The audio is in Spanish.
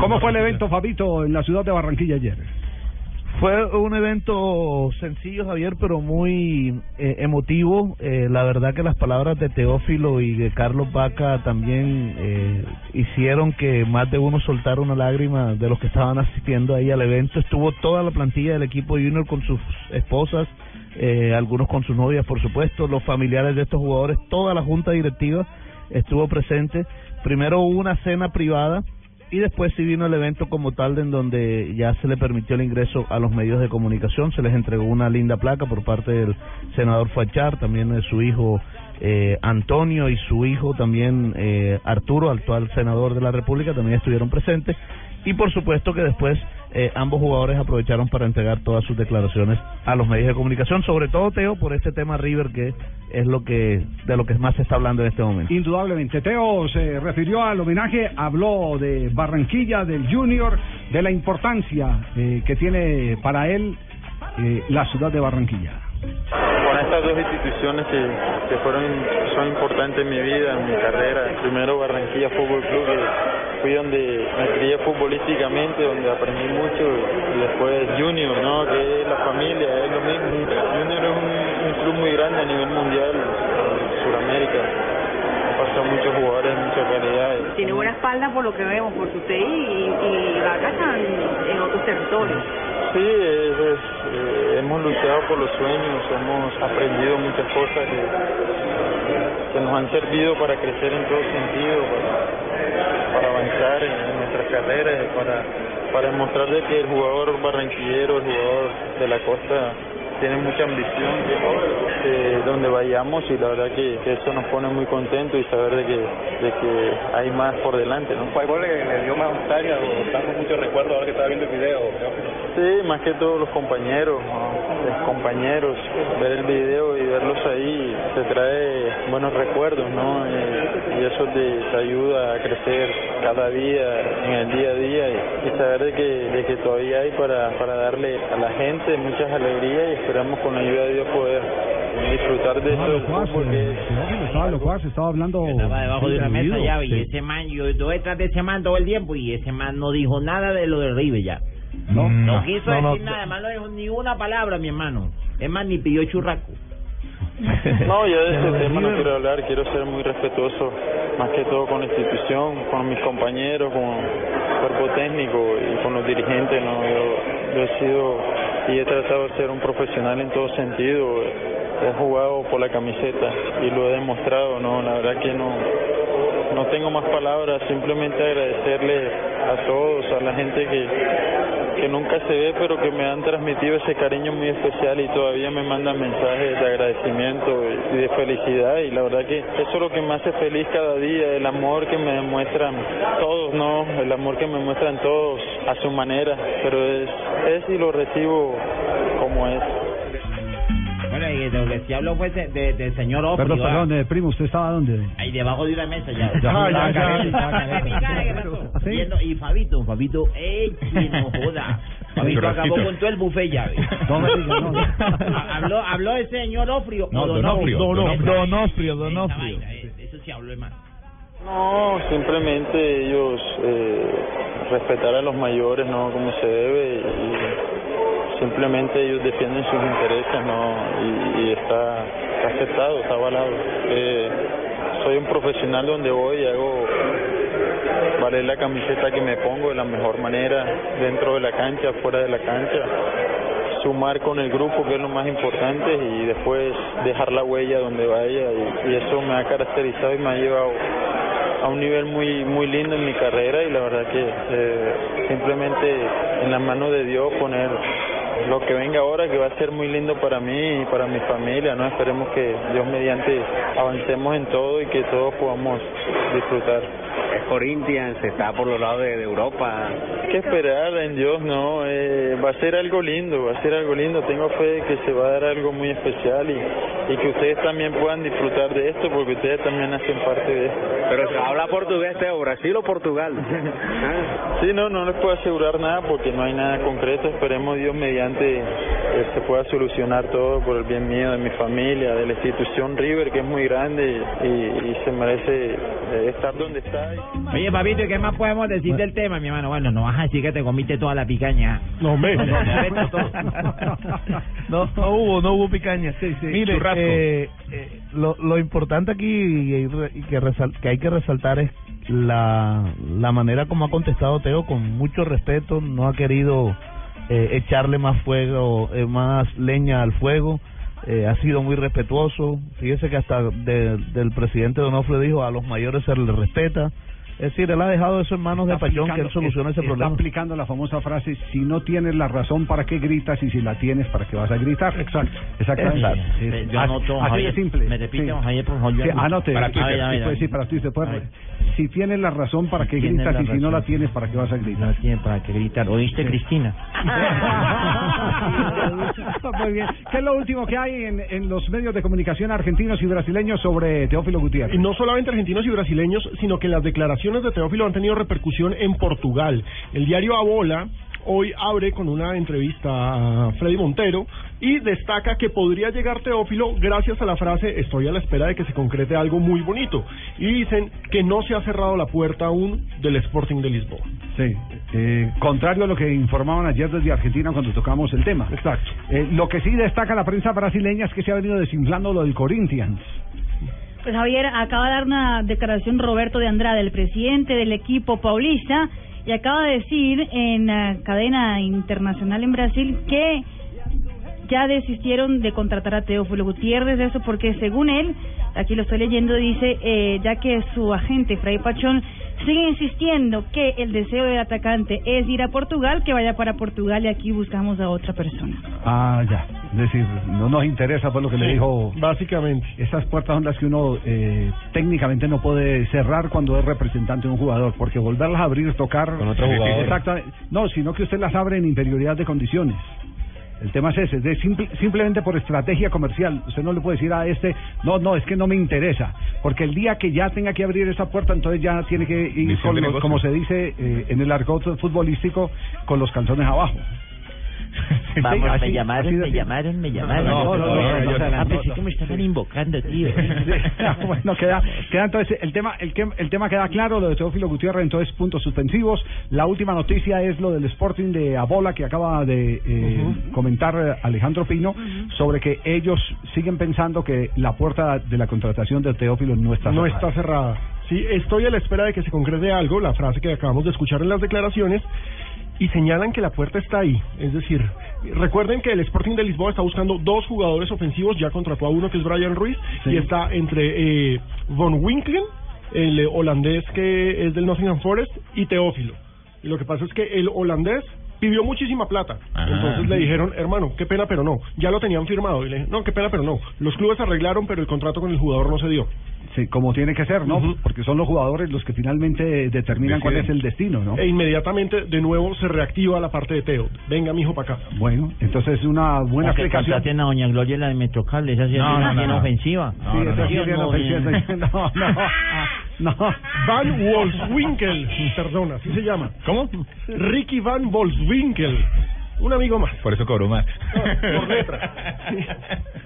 ¿Cómo fue el evento, Fabito, en la ciudad de Barranquilla ayer? Fue un evento sencillo, Javier, pero muy eh, emotivo. Eh, la verdad que las palabras de Teófilo y de Carlos Vaca también eh, hicieron que más de uno soltara una lágrima de los que estaban asistiendo ahí al evento. Estuvo toda la plantilla del equipo junior con sus esposas, eh, algunos con sus novias, por supuesto, los familiares de estos jugadores, toda la junta directiva estuvo presente. Primero hubo una cena privada y después sí vino el evento como tal en donde ya se le permitió el ingreso a los medios de comunicación, se les entregó una linda placa por parte del senador Fachar, también de su hijo eh, Antonio y su hijo también eh, Arturo, actual senador de la República, también estuvieron presentes. Y por supuesto que después eh, ambos jugadores aprovecharon para entregar todas sus declaraciones a los medios de comunicación, sobre todo Teo por este tema River que es lo que de lo que más se está hablando en este momento. Indudablemente. Teo se refirió al homenaje, habló de Barranquilla, del Junior, de la importancia eh, que tiene para él eh, la ciudad de Barranquilla. Con estas dos instituciones que, que fueron son importantes en mi vida, en mi carrera. Primero Barranquilla Fútbol Club, que fui donde me crié futbolísticamente, donde aprendí mucho, y después Junior, ¿no? que es la familia, es lo mismo. Junior es un, club muy grande a nivel mundial, en Sudamérica. Muchos jugadores mucha calidad. Tiene buena espalda por lo que vemos, por su y, y Vaca están en otros territorios. Sí, es, eh, hemos luchado por los sueños, hemos aprendido muchas cosas que, nos han servido para crecer en todo sentido, para, avanzar en, en nuestras carreras, para, para demostrar de que el jugador barranquillero, el jugador de la costa, tiene mucha ambición eh, donde vayamos y la verdad que, que eso nos pone muy contentos y saber de que, de que hay más por delante. ¿no? ¿Cuál le, le dio más nostalgia o tanto muchos recuerdos ahora que estaba viendo el video? Sí, más que todos los compañeros, ¿no? los compañeros, ver el video y verlos ahí te trae buenos recuerdos, ¿no? Y, y eso te, te ayuda a crecer cada día, en el día a día y, y saber de que, de que todavía hay para, para darle a la gente muchas alegrías y esperamos con la ayuda de Dios poder disfrutar de Estaba esto del locuaz, fútbol que Teófilo, estaba locuaz, estaba hablando... Estaba debajo de una mesa ya, y sí. ese man, yo estuve detrás de ese man todo el tiempo, y ese man no dijo nada de lo de River ya. No, No quiso no, no, decir nada, además no dijo ni una palabra, mi hermano. Es más, ni pidió churraco. No, yo de ese tema no quiero hablar, quiero ser muy respetuoso, más que todo con la institución, con mis compañeros, con el cuerpo técnico y con los dirigentes. ¿no? Yo, yo he sido y he tratado de ser un profesional en todo sentido. He jugado por la camiseta y lo he demostrado. no La verdad que no, no tengo más palabras, simplemente agradecerle a todos, a la gente que, que nunca se ve, pero que me han transmitido ese cariño muy especial y todavía me mandan mensajes de agradecimiento y de felicidad. Y la verdad que eso es lo que me hace feliz cada día, el amor que me demuestran todos, ¿no? El amor que me muestran todos a su manera, pero es, es y lo recibo como es. Lo que sí habló fue de- de- del señor Ofri. Perdón, perdón, eh, primo, ¿usted estaba dónde? Ahí debajo de una mesa ya. Ya, ya, Y Fabito, Fabito, que no joda. Fabito acabó con todo el buffet ya. No me diga, no, no. Ha- habló, habló el señor Ofrio. No, o Donofrio, Donofrio. Donofrio, eh, Eso sí habló, hermano. No, simplemente ellos eh, respetar a los mayores, ¿no? Como se debe y simplemente ellos defienden sus intereses, ¿no? Y, está, aceptado, está avalado. Eh, soy un profesional donde voy y hago valer la camiseta que me pongo de la mejor manera, dentro de la cancha, fuera de la cancha sumar con el grupo que es lo más importante y después dejar la huella donde vaya y, y eso me ha caracterizado y me ha llevado a un nivel muy muy lindo en mi carrera y la verdad que eh, simplemente en la mano de Dios poner lo que venga ahora que va a ser muy lindo para mí y para mi familia, ¿no? Esperemos que Dios mediante avancemos en todo y que todos podamos disfrutar. Corinthians, está por los lados de, de Europa. Hay que esperar en Dios, no, eh, va a ser algo lindo, va a ser algo lindo. Tengo fe de que se va a dar algo muy especial y, y que ustedes también puedan disfrutar de esto porque ustedes también hacen parte de esto. Pero se habla portugués, Teo, Brasil o Portugal. Sí, no, no les puedo asegurar nada porque no hay nada concreto. Esperemos Dios mediante eh, se pueda solucionar todo por el bien mío, de mi familia, de la institución River que es muy grande y, y se merece eh, estar donde está. Oye, papito, ¿y qué más podemos decir del tema, mi hermano? Bueno, no vas a decir que te comiste toda la picaña. No, me. no, no hubo, no hubo picaña. Mire, Churrasco. eh, eh, lo, lo importante aquí y, y que, resal- que hay que resaltar es la, la manera como ha contestado Teo con mucho respeto, no ha querido eh, echarle más fuego, eh, más leña al fuego, eh, ha sido muy respetuoso. Fíjese que hasta de- del presidente Donofrio dijo a los mayores se les respeta. Es decir, él ha dejado eso en manos de Está Pachón que él solucione ese está problema. aplicando la famosa frase, si no tienes la razón, ¿para qué gritas? Y si la tienes, ¿para qué vas a gritar? Exacto. Exactamente. Exacto. Sí, sí. yo anoto, así Javier. de simple. Me repite, Sí. Javier, por favor, Sí, anote. Para Sí, Twitter. sí, A ver, a puede- ver. sí, para Twitter. puede- A ver. Si tienes la razón, ¿para qué Tienes gritas? la Y si no la tienes, ¿para qué vas a gritar? No tiene para qué gritar. ¿Oíste, Cristina? Muy bien. ¿Qué es lo último que hay en, en los medios de comunicación argentinos y brasileños sobre Teófilo Gutiérrez? Y no solamente argentinos y brasileños, sino que las declaraciones de Teófilo han tenido repercusión en Portugal. El diario Abola hoy abre con una entrevista a Freddy Montero y destaca que podría llegar Teófilo gracias a la frase estoy a la espera de que se concrete algo muy bonito. Y dicen que no se ha cerrado la puerta aún del Sporting de Lisboa. Sí, eh, contrario a lo que informaban ayer desde Argentina cuando tocamos el tema. Exacto. Eh, lo que sí destaca la prensa brasileña es que se ha venido desinflando lo del Corinthians. Pues Javier, acaba de dar una declaración Roberto de Andrade, el presidente del equipo paulista, y acaba de decir en la cadena internacional en Brasil que ya desistieron de contratar a Teófilo Gutiérrez, eso porque según él, aquí lo estoy leyendo, dice, eh, ya que su agente Fray Pachón sigue insistiendo que el deseo del atacante es ir a Portugal, que vaya para Portugal y aquí buscamos a otra persona. Ah, ya. Es decir, no nos interesa por lo que le dijo. Básicamente. Esas puertas son las que uno eh, técnicamente no puede cerrar cuando es representante de un jugador, porque volverlas a abrir, tocar. Con otro jugador. Exactamente. No, sino que usted las abre en inferioridad de condiciones. El tema es ese, de simple- simplemente por estrategia comercial. Usted no le puede decir a este, no, no, es que no me interesa. Porque el día que ya tenga que abrir esa puerta, entonces ya tiene que ir, con los- como se dice eh, en el argot futbolístico, con los calzones abajo. Vamos, así- me llamaron, me llamaron, me llamaron. No, no, no, no, no, no, no, Ah, no, pensé no. que me estaban invocando, tío. bueno, queda, queda entonces el tema, el, el tema queda claro, lo de Teófilo Gutiérrez, entonces puntos suspensivos. La última noticia es lo del Sporting de Abola que acaba de eh, comentar eh, Alejandro Pino sobre que ellos siguen pensando que la puerta de la contratación de Teófilo no está no cerrada. está cerrada. Sí, estoy a la espera de que se concrete algo, la frase que acabamos de escuchar en las declaraciones, y señalan que la puerta está ahí. Es decir, recuerden que el Sporting de Lisboa está buscando dos jugadores ofensivos, ya contrató a uno que es Brian Ruiz, Sí. y está entre eh, Von Winklen, el holandés que es del Nottingham Forest, y Teófilo. Y lo que pasa es que el holandés pidió muchísima plata. Ajá. Entonces le dijeron, hermano, qué pena, pero no. Ya lo tenían firmado. Y le dije, no, qué pena, pero no. Los clubes arreglaron, pero el contrato con el jugador no se dio. Sí, como tiene que ser, ¿no? Ujú. Porque son los jugadores los que finalmente determinan cuál es Deciden. el destino, ¿no? E inmediatamente de nuevo se reactiva la parte de Teo. Venga, mijo, para acá. Bueno, entonces una buena O que explicación. a Doña Gloria la de Metrocal, esa sí es No, bien- no, no, ofensiva. Sí, esa sí es ofensiva. No, no, no. Van Wolfswinkel, perdona, así se llama. ¿Cómo? Ricky Van Wolfswinkel, un amigo más. Por eso cobró más. No, por letra.